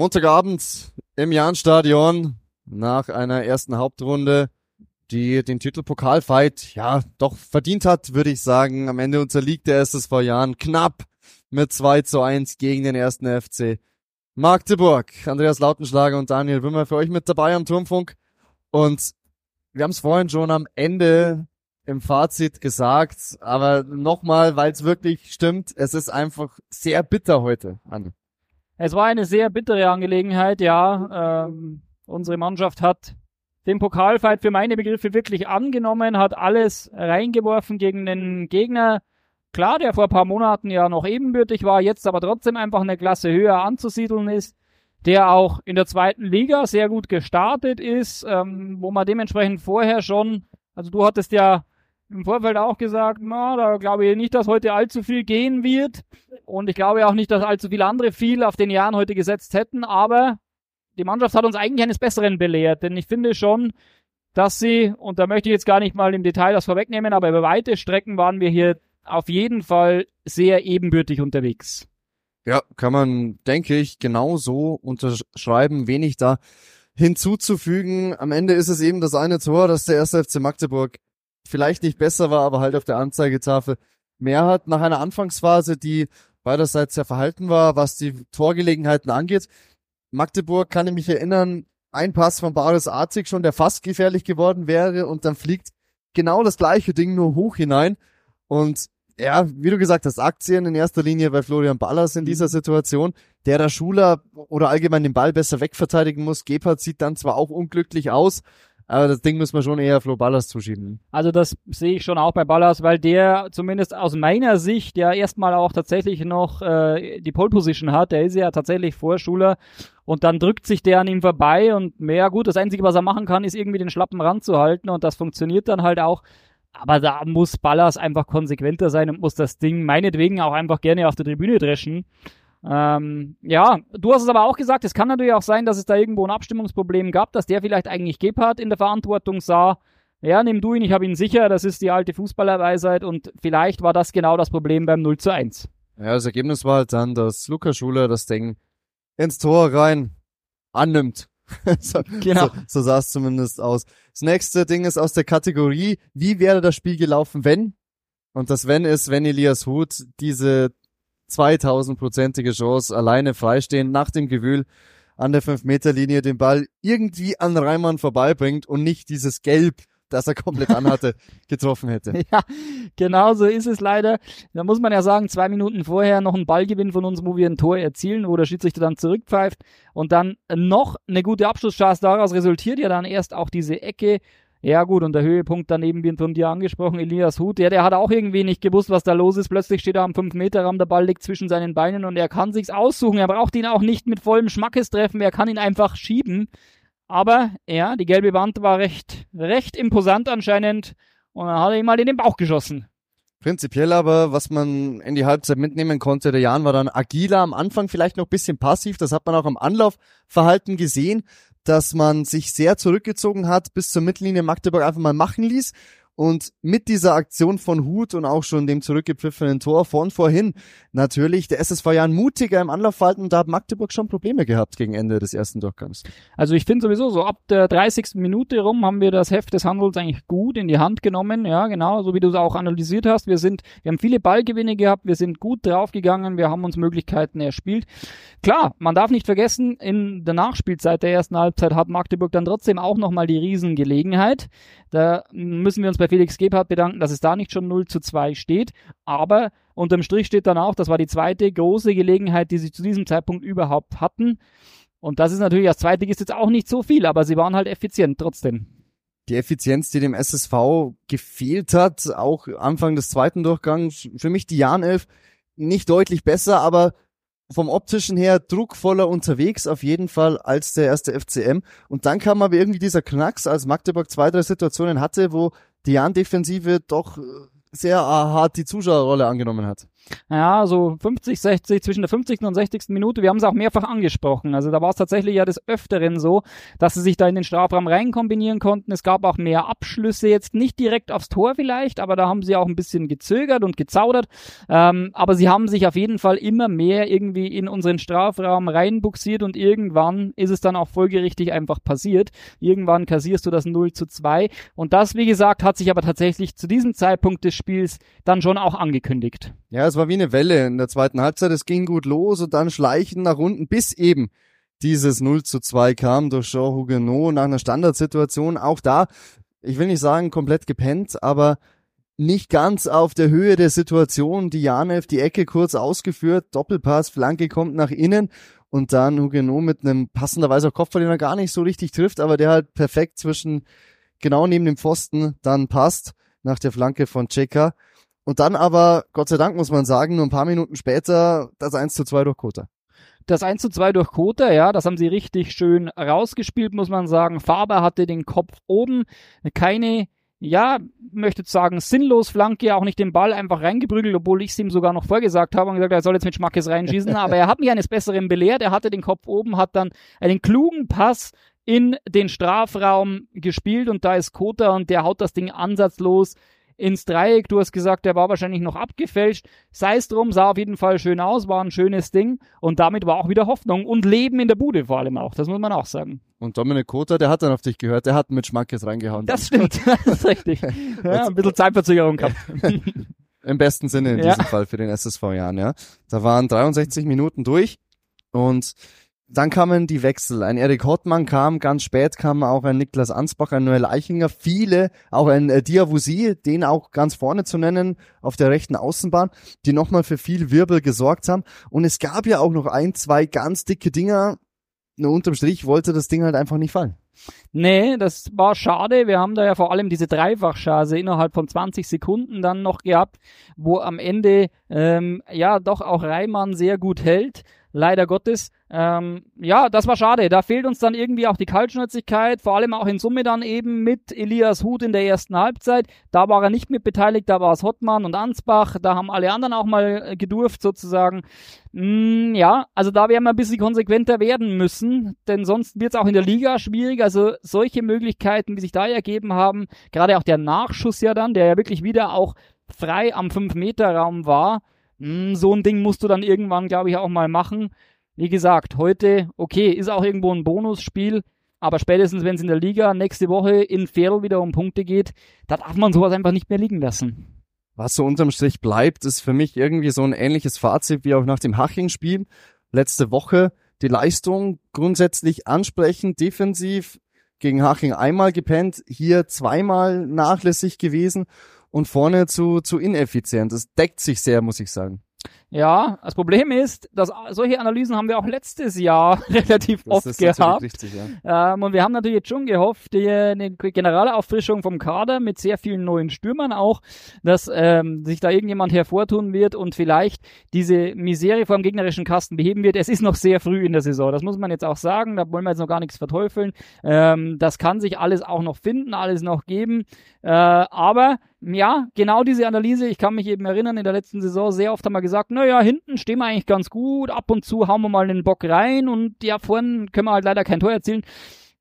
Montagabend im Jahnstadion nach einer ersten Hauptrunde, die den Titel Pokalfight ja doch verdient hat, würde ich sagen. Am Ende unterliegt der SSV Jahn knapp mit 2 zu 1 gegen den ersten FC Magdeburg. Andreas Lautenschlager und Daniel Wimmer für euch mit dabei am Turmfunk. Und wir haben es vorhin schon am Ende im Fazit gesagt, aber nochmal, weil es wirklich stimmt, es ist einfach sehr bitter heute, Anne. Es war eine sehr bittere Angelegenheit, ja. Ähm, unsere Mannschaft hat den Pokalfight für meine Begriffe wirklich angenommen, hat alles reingeworfen gegen den Gegner. Klar, der vor ein paar Monaten ja noch ebenbürtig war, jetzt aber trotzdem einfach eine Klasse höher anzusiedeln ist, der auch in der zweiten Liga sehr gut gestartet ist, ähm, wo man dementsprechend vorher schon, also du hattest ja im Vorfeld auch gesagt, na, da glaube ich nicht, dass heute allzu viel gehen wird. Und ich glaube auch nicht, dass allzu viele andere viel auf den Jahren heute gesetzt hätten. Aber die Mannschaft hat uns eigentlich eines Besseren belehrt. Denn ich finde schon, dass sie, und da möchte ich jetzt gar nicht mal im Detail das vorwegnehmen, aber über weite Strecken waren wir hier auf jeden Fall sehr ebenbürtig unterwegs. Ja, kann man, denke ich, genau so unterschreiben, wenig da hinzuzufügen. Am Ende ist es eben das eine Tor, das der erste FC Magdeburg vielleicht nicht besser war, aber halt auf der Anzeigetafel mehr hat. Nach einer Anfangsphase, die beiderseits sehr verhalten war, was die Torgelegenheiten angeht. Magdeburg kann ich mich erinnern, ein Pass von Baris Artig schon, der fast gefährlich geworden wäre und dann fliegt genau das gleiche Ding nur hoch hinein und ja, wie du gesagt hast, Aktien in erster Linie bei Florian Ballas in dieser mhm. Situation, der der Schuler oder allgemein den Ball besser wegverteidigen muss. Gebhardt sieht dann zwar auch unglücklich aus, aber das Ding müssen wir schon eher Flo Ballas zuschieben. Also das sehe ich schon auch bei Ballas, weil der zumindest aus meiner Sicht ja erstmal auch tatsächlich noch äh, die Pole Position hat. Der ist ja tatsächlich Vorschuler und dann drückt sich der an ihm vorbei und mehr gut, das Einzige, was er machen kann, ist irgendwie den Schlappen ranzuhalten und das funktioniert dann halt auch. Aber da muss Ballas einfach konsequenter sein und muss das Ding meinetwegen auch einfach gerne auf der Tribüne dreschen. Ähm, ja, du hast es aber auch gesagt, es kann natürlich auch sein, dass es da irgendwo ein Abstimmungsproblem gab, dass der vielleicht eigentlich Gebhardt in der Verantwortung sah. Ja, nimm du ihn, ich habe ihn sicher, das ist die alte Fußballerweisheit und vielleicht war das genau das Problem beim 0 zu 1. Ja, das Ergebnis war halt dann, dass Lukas Schuler das Ding ins Tor rein annimmt. so, genau. So, so sah es zumindest aus. Das nächste Ding ist aus der Kategorie, wie wäre das Spiel gelaufen, wenn? Und das Wenn ist, wenn Elias Huth diese 2000-prozentige Chance, alleine freistehen, nach dem Gewühl an der 5-Meter-Linie den Ball irgendwie an Reimann vorbeibringt und nicht dieses Gelb, das er komplett anhatte, getroffen hätte. Ja, genau so ist es leider. Da muss man ja sagen, zwei Minuten vorher noch ein Ballgewinn von uns, wo wir ein Tor erzielen, wo der Schiedsrichter dann zurückpfeift und dann noch eine gute Abschlusschance daraus resultiert ja dann erst auch diese Ecke ja gut, und der Höhepunkt daneben wird von dir angesprochen, Elias Huth, ja, der hat auch irgendwie nicht gewusst, was da los ist. Plötzlich steht er am 5-Meter-Raum, der Ball liegt zwischen seinen Beinen und er kann sich's aussuchen. Er braucht ihn auch nicht mit vollem Schmackes treffen, er kann ihn einfach schieben. Aber ja, die gelbe Wand war recht, recht imposant anscheinend und dann hat er ihm mal in den Bauch geschossen. Prinzipiell aber, was man in die Halbzeit mitnehmen konnte, der Jan war dann agiler am Anfang, vielleicht noch bisschen passiv. Das hat man auch am Anlaufverhalten gesehen dass man sich sehr zurückgezogen hat, bis zur Mittellinie Magdeburg einfach mal machen ließ und mit dieser Aktion von Hut und auch schon dem zurückgepfiffenen Tor von vorhin natürlich der SSV Jan mutiger im Anlaufverhalten und da hat Magdeburg schon Probleme gehabt gegen Ende des ersten Durchgangs. Also ich finde sowieso so ab der 30. Minute rum haben wir das Heft des Handels eigentlich gut in die Hand genommen. Ja, genau, so wie du es auch analysiert hast. Wir sind, wir haben viele Ballgewinne gehabt, wir sind gut draufgegangen, wir haben uns Möglichkeiten erspielt. Klar, man darf nicht vergessen, in der Nachspielzeit der ersten Halbzeit hat Magdeburg dann trotzdem auch nochmal die Riesengelegenheit. Da müssen wir uns bei Felix Gebhardt bedanken, dass es da nicht schon 0 zu 2 steht. Aber unterm Strich steht dann auch, das war die zweite große Gelegenheit, die sie zu diesem Zeitpunkt überhaupt hatten. Und das ist natürlich als zweite ist jetzt auch nicht so viel, aber sie waren halt effizient trotzdem. Die Effizienz, die dem SSV gefehlt hat, auch Anfang des zweiten Durchgangs, für mich die Jahnelf nicht deutlich besser, aber vom optischen her druckvoller unterwegs auf jeden Fall als der erste FCM. Und dann kam aber irgendwie dieser Knacks, als Magdeburg zwei, drei Situationen hatte, wo die Jan-Defensive doch äh, sehr hart die Zuschauerrolle angenommen hat. Ja, so 50, 60, zwischen der 50. und 60. Minute. Wir haben es auch mehrfach angesprochen. Also da war es tatsächlich ja des Öfteren so, dass sie sich da in den Strafraum rein kombinieren konnten. Es gab auch mehr Abschlüsse, jetzt nicht direkt aufs Tor vielleicht, aber da haben sie auch ein bisschen gezögert und gezaudert. Ähm, aber sie haben sich auf jeden Fall immer mehr irgendwie in unseren Strafraum reinbuxiert und irgendwann ist es dann auch folgerichtig einfach passiert. Irgendwann kassierst du das 0 zu 2 und das, wie gesagt, hat sich aber tatsächlich zu diesem Zeitpunkt des Spiels dann schon auch angekündigt. Ja, es war wie eine Welle in der zweiten Halbzeit. Es ging gut los und dann schleichen nach unten, bis eben dieses 0 zu 2 kam durch Jean Huguenot nach einer Standardsituation. Auch da, ich will nicht sagen komplett gepennt, aber nicht ganz auf der Höhe der Situation. Dianev die Ecke kurz ausgeführt, Doppelpass, Flanke kommt nach innen und dann Huguenot mit einem passenderweise auch Kopfball, den er gar nicht so richtig trifft, aber der halt perfekt zwischen genau neben dem Pfosten dann passt nach der Flanke von Cheka. Und dann aber, Gott sei Dank muss man sagen, nur ein paar Minuten später das 1 zu 2 durch Kota. Das 1 zu 2 durch Kota, ja, das haben sie richtig schön rausgespielt, muss man sagen. Faber hatte den Kopf oben, keine, ja, möchte sagen, sinnlos Flanke, auch nicht den Ball einfach reingeprügelt, obwohl ich es ihm sogar noch vorgesagt habe und gesagt, er soll jetzt mit Schmackes reinschießen, aber er hat mich eines Besseren belehrt, er hatte den Kopf oben, hat dann einen klugen Pass in den Strafraum gespielt und da ist Kota und der haut das Ding ansatzlos ins Dreieck. Du hast gesagt, der war wahrscheinlich noch abgefälscht. Sei es drum, sah auf jeden Fall schön aus, war ein schönes Ding und damit war auch wieder Hoffnung und Leben in der Bude vor allem auch. Das muss man auch sagen. Und Dominik Kota, der hat dann auf dich gehört, der hat mit Schmackes reingehauen. Das stimmt, das ist richtig. Ja, ein bisschen Zeitverzögerung gehabt. Im besten Sinne in ja. diesem Fall für den SSV Jahren, ja. Da waren 63 Minuten durch und dann kamen die Wechsel. Ein Erik Hottmann kam, ganz spät kam auch ein Niklas Ansbach, ein Noel Eichinger, viele, auch ein äh, Diawusi, den auch ganz vorne zu nennen, auf der rechten Außenbahn, die nochmal für viel Wirbel gesorgt haben. Und es gab ja auch noch ein, zwei ganz dicke Dinger. Nur unterm Strich wollte das Ding halt einfach nicht fallen. Nee, das war schade. Wir haben da ja vor allem diese Dreifachchance innerhalb von 20 Sekunden dann noch gehabt, wo am Ende ähm, ja doch auch Reimann sehr gut hält leider Gottes. Ähm, ja, das war schade. Da fehlt uns dann irgendwie auch die Kaltschnäuzigkeit, vor allem auch in Summe dann eben mit Elias Huth in der ersten Halbzeit. Da war er nicht mit beteiligt, da war es Hottmann und Ansbach, da haben alle anderen auch mal äh, gedurft sozusagen. Mm, ja, also da werden wir ein bisschen konsequenter werden müssen, denn sonst wird es auch in der Liga schwierig. Also solche Möglichkeiten, wie sich da ergeben haben, gerade auch der Nachschuss ja dann, der ja wirklich wieder auch frei am 5-Meter-Raum war, hm, so ein Ding musst du dann irgendwann, glaube ich, auch mal machen. Wie gesagt, heute, okay, ist auch irgendwo ein Bonusspiel, aber spätestens, wenn es in der Liga nächste Woche in Ferl wieder um Punkte geht, da darf man sowas einfach nicht mehr liegen lassen. Was so unterm Strich bleibt, ist für mich irgendwie so ein ähnliches Fazit wie auch nach dem Haching-Spiel letzte Woche. Die Leistung grundsätzlich ansprechend, defensiv, gegen Haching einmal gepennt, hier zweimal nachlässig gewesen und vorne zu, zu ineffizient. Das deckt sich sehr, muss ich sagen. Ja, das Problem ist, dass solche Analysen haben wir auch letztes Jahr relativ das oft gehabt. Richtig, ja. ähm, und wir haben natürlich jetzt schon gehofft, die, eine generelle Auffrischung vom Kader mit sehr vielen neuen Stürmern auch, dass ähm, sich da irgendjemand hervortun wird und vielleicht diese Misere vor dem gegnerischen Kasten beheben wird. Es ist noch sehr früh in der Saison, das muss man jetzt auch sagen. Da wollen wir jetzt noch gar nichts verteufeln. Ähm, das kann sich alles auch noch finden, alles noch geben. Äh, aber ja, genau diese Analyse, ich kann mich eben erinnern, in der letzten Saison sehr oft haben wir gesagt, naja, hinten stehen wir eigentlich ganz gut, ab und zu hauen wir mal den Bock rein und ja, vorne können wir halt leider kein Tor erzielen.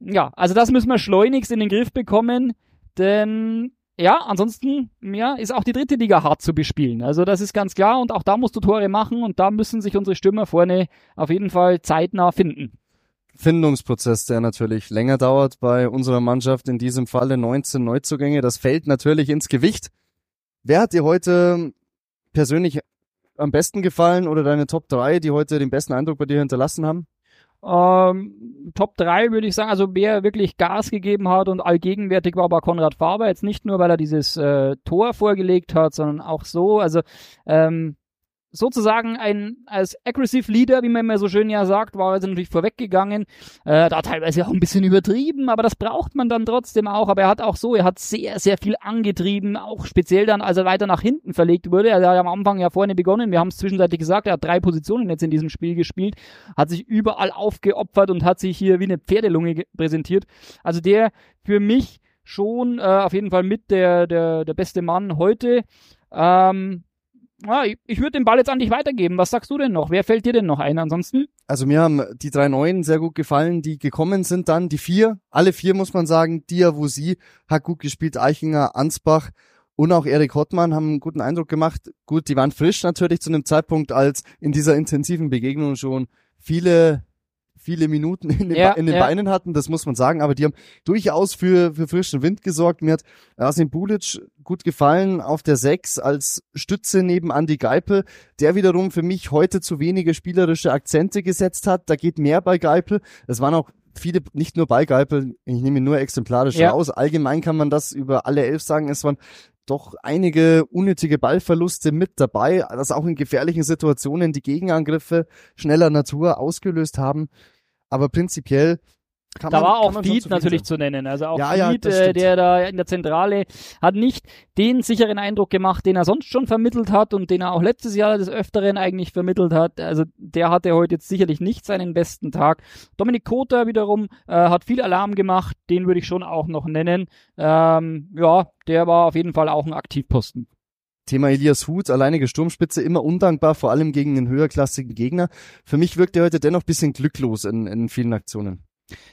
Ja, also das müssen wir schleunigst in den Griff bekommen, denn ja, ansonsten ja, ist auch die dritte Liga hart zu bespielen. Also das ist ganz klar und auch da musst du Tore machen und da müssen sich unsere Stürmer vorne auf jeden Fall zeitnah finden. Findungsprozess, der natürlich länger dauert bei unserer Mannschaft, in diesem Falle 19 Neuzugänge. Das fällt natürlich ins Gewicht. Wer hat dir heute persönlich am besten gefallen oder deine Top 3, die heute den besten Eindruck bei dir hinterlassen haben? Ähm, Top 3 würde ich sagen, also wer wirklich Gas gegeben hat und allgegenwärtig war, war Konrad Faber. Jetzt nicht nur, weil er dieses äh, Tor vorgelegt hat, sondern auch so. Also ähm, sozusagen ein als aggressive Leader, wie man immer so schön ja sagt, war also natürlich vorweggegangen. Äh, da teilweise auch ein bisschen übertrieben, aber das braucht man dann trotzdem auch. Aber er hat auch so, er hat sehr, sehr viel angetrieben, auch speziell dann, als er weiter nach hinten verlegt wurde. Er hat am Anfang ja vorne begonnen, wir haben es zwischenzeitlich gesagt, er hat drei Positionen jetzt in diesem Spiel gespielt, hat sich überall aufgeopfert und hat sich hier wie eine Pferdelunge präsentiert. Also der für mich schon äh, auf jeden Fall mit der, der, der beste Mann heute. Ähm, ja, ich, ich würde den Ball jetzt an dich weitergeben. Was sagst du denn noch? Wer fällt dir denn noch ein ansonsten? Also mir haben die drei Neuen sehr gut gefallen, die gekommen sind dann. Die vier, alle vier muss man sagen. Diawusi hat gut gespielt, Eichinger, Ansbach und auch Erik Hottmann haben einen guten Eindruck gemacht. Gut, die waren frisch natürlich zu einem Zeitpunkt, als in dieser intensiven Begegnung schon viele viele Minuten in den, ja, in den ja. Beinen hatten, das muss man sagen, aber die haben durchaus für, für frischen Wind gesorgt. Mir hat Asim Bulic gut gefallen auf der 6 als Stütze neben Andy Geipel, der wiederum für mich heute zu wenige spielerische Akzente gesetzt hat. Da geht mehr bei Geipel. Es waren auch viele, nicht nur bei Geipel, ich nehme nur exemplarisch ja. raus. Allgemein kann man das über alle elf sagen. Es waren doch einige unnötige Ballverluste mit dabei, das auch in gefährlichen Situationen die Gegenangriffe schneller Natur ausgelöst haben. Aber prinzipiell kann da man, war auch Feed natürlich sein. zu nennen. Also auch ja, Feed, ja, äh, der da in der Zentrale hat nicht den sicheren Eindruck gemacht, den er sonst schon vermittelt hat und den er auch letztes Jahr des Öfteren eigentlich vermittelt hat. Also der hatte heute jetzt sicherlich nicht seinen besten Tag. Dominik Kota wiederum äh, hat viel Alarm gemacht, den würde ich schon auch noch nennen. Ähm, ja, der war auf jeden Fall auch ein Aktivposten. Thema Elias Huth, alleinige Sturmspitze, immer undankbar, vor allem gegen einen höherklassigen Gegner. Für mich wirkt er heute dennoch bisschen glücklos in, in vielen Aktionen.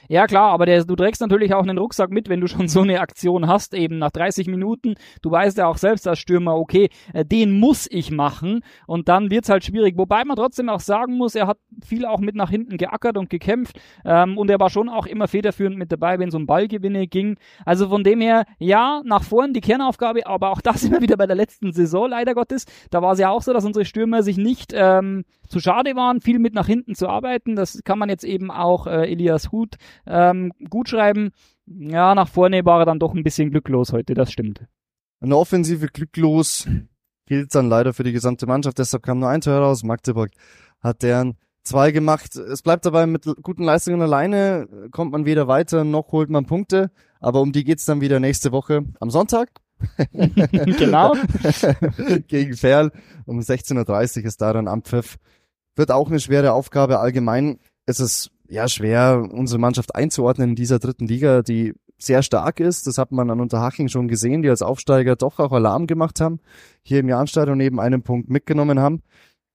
Ja, klar, aber der, du trägst natürlich auch einen Rucksack mit, wenn du schon so eine Aktion hast, eben nach 30 Minuten. Du weißt ja auch selbst als Stürmer, okay, äh, den muss ich machen und dann wird's halt schwierig. Wobei man trotzdem auch sagen muss, er hat viel auch mit nach hinten geackert und gekämpft ähm, und er war schon auch immer federführend mit dabei, wenn es um Ballgewinne ging. Also von dem her, ja, nach vorn die Kernaufgabe, aber auch das immer wieder bei der letzten Saison, leider Gottes. Da war es ja auch so, dass unsere Stürmer sich nicht ähm, zu schade waren, viel mit nach hinten zu arbeiten. Das kann man jetzt eben auch äh, Elias Huth ähm, gut schreiben. Ja, nach vorne war er dann doch ein bisschen glücklos heute, das stimmt. Eine Offensive glücklos gilt dann leider für die gesamte Mannschaft, deshalb kam nur ein Tor raus. Magdeburg hat deren zwei gemacht. Es bleibt dabei, mit guten Leistungen alleine kommt man weder weiter, noch holt man Punkte. Aber um die geht's dann wieder nächste Woche am Sonntag. genau. Gegen Ferl. Um 16.30 Uhr ist da dann am Pfiff. Wird auch eine schwere Aufgabe. Allgemein ist es ja schwer, unsere Mannschaft einzuordnen in dieser dritten Liga, die sehr stark ist. Das hat man an Unterhaching schon gesehen, die als Aufsteiger doch auch Alarm gemacht haben, hier im Jahnstadion neben einem Punkt mitgenommen haben.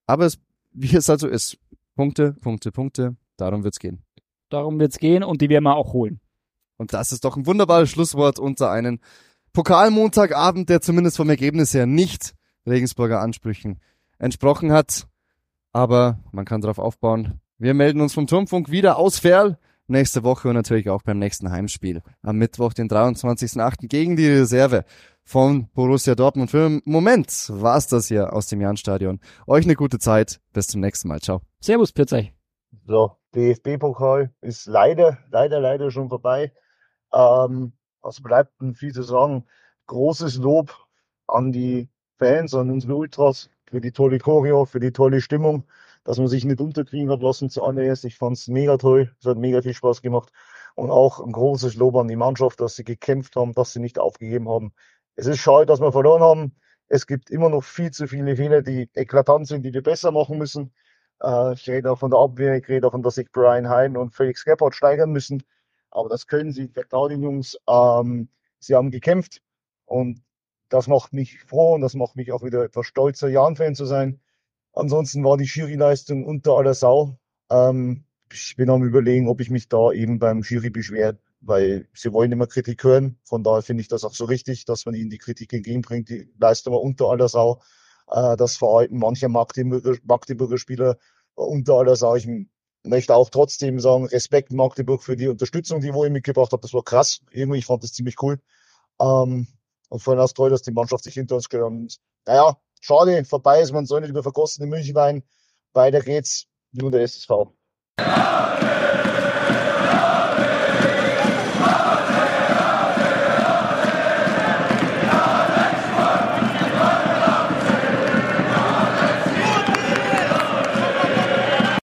Aber es, wie es also ist, Punkte, Punkte, Punkte, darum wird's gehen. Darum wird's gehen und die werden wir auch holen. Und das ist doch ein wunderbares Schlusswort unter einen Pokalmontagabend, der zumindest vom Ergebnis her nicht Regensburger Ansprüchen entsprochen hat. Aber man kann darauf aufbauen, wir melden uns vom Turmfunk wieder aus Ferl nächste Woche und natürlich auch beim nächsten Heimspiel am Mittwoch, den 23.08. gegen die Reserve von Borussia Dortmund. Für den Moment war's das hier aus dem Jahnstadion. Euch eine gute Zeit. Bis zum nächsten Mal. Ciao. Servus, Pirzei. So, DFB-Pokal ist leider, leider, leider schon vorbei. Ähm, was bleibt denn viel zu sagen? Großes Lob an die Fans, an unsere Ultras für die tolle Choreo, für die tolle Stimmung dass man sich nicht unterkriegen hat lassen zu zuallererst. Ich fand es mega toll. Es hat mega viel Spaß gemacht. Und auch ein großes Lob an die Mannschaft, dass sie gekämpft haben, dass sie nicht aufgegeben haben. Es ist schade, dass wir verloren haben. Es gibt immer noch viel zu viele Fehler, die eklatant sind, die wir besser machen müssen. Äh, ich rede auch von der Abwehr, ich rede davon, dass sich Brian Hein und Felix Gebhardt steigern müssen. Aber das können sie, vertrauen Jungs. Ähm, sie haben gekämpft und das macht mich froh und das macht mich auch wieder etwas stolzer, Jan-Fan zu sein. Ansonsten war die Jury-Leistung unter aller Sau. Ähm, ich bin am überlegen, ob ich mich da eben beim Jury beschwere, weil sie wollen immer Kritik hören. Von daher finde ich das auch so richtig, dass man ihnen die Kritik entgegenbringt. Die Leistung war unter aller Sau. Äh, das Verhalten mancher Magdeburger, Magdeburger Spieler unter aller Sau. Ich möchte auch trotzdem sagen, Respekt Magdeburg für die Unterstützung, die wo ihr mitgebracht habt. Das war krass. Irgendwie, ich fand das ziemlich cool. Ähm, und vor allem auch toll, dass die Mannschaft sich hinter uns hat. Naja, schade, vorbei ist, man soll nicht über vergostene Milch weinen. Weiter geht's, nur der SSV.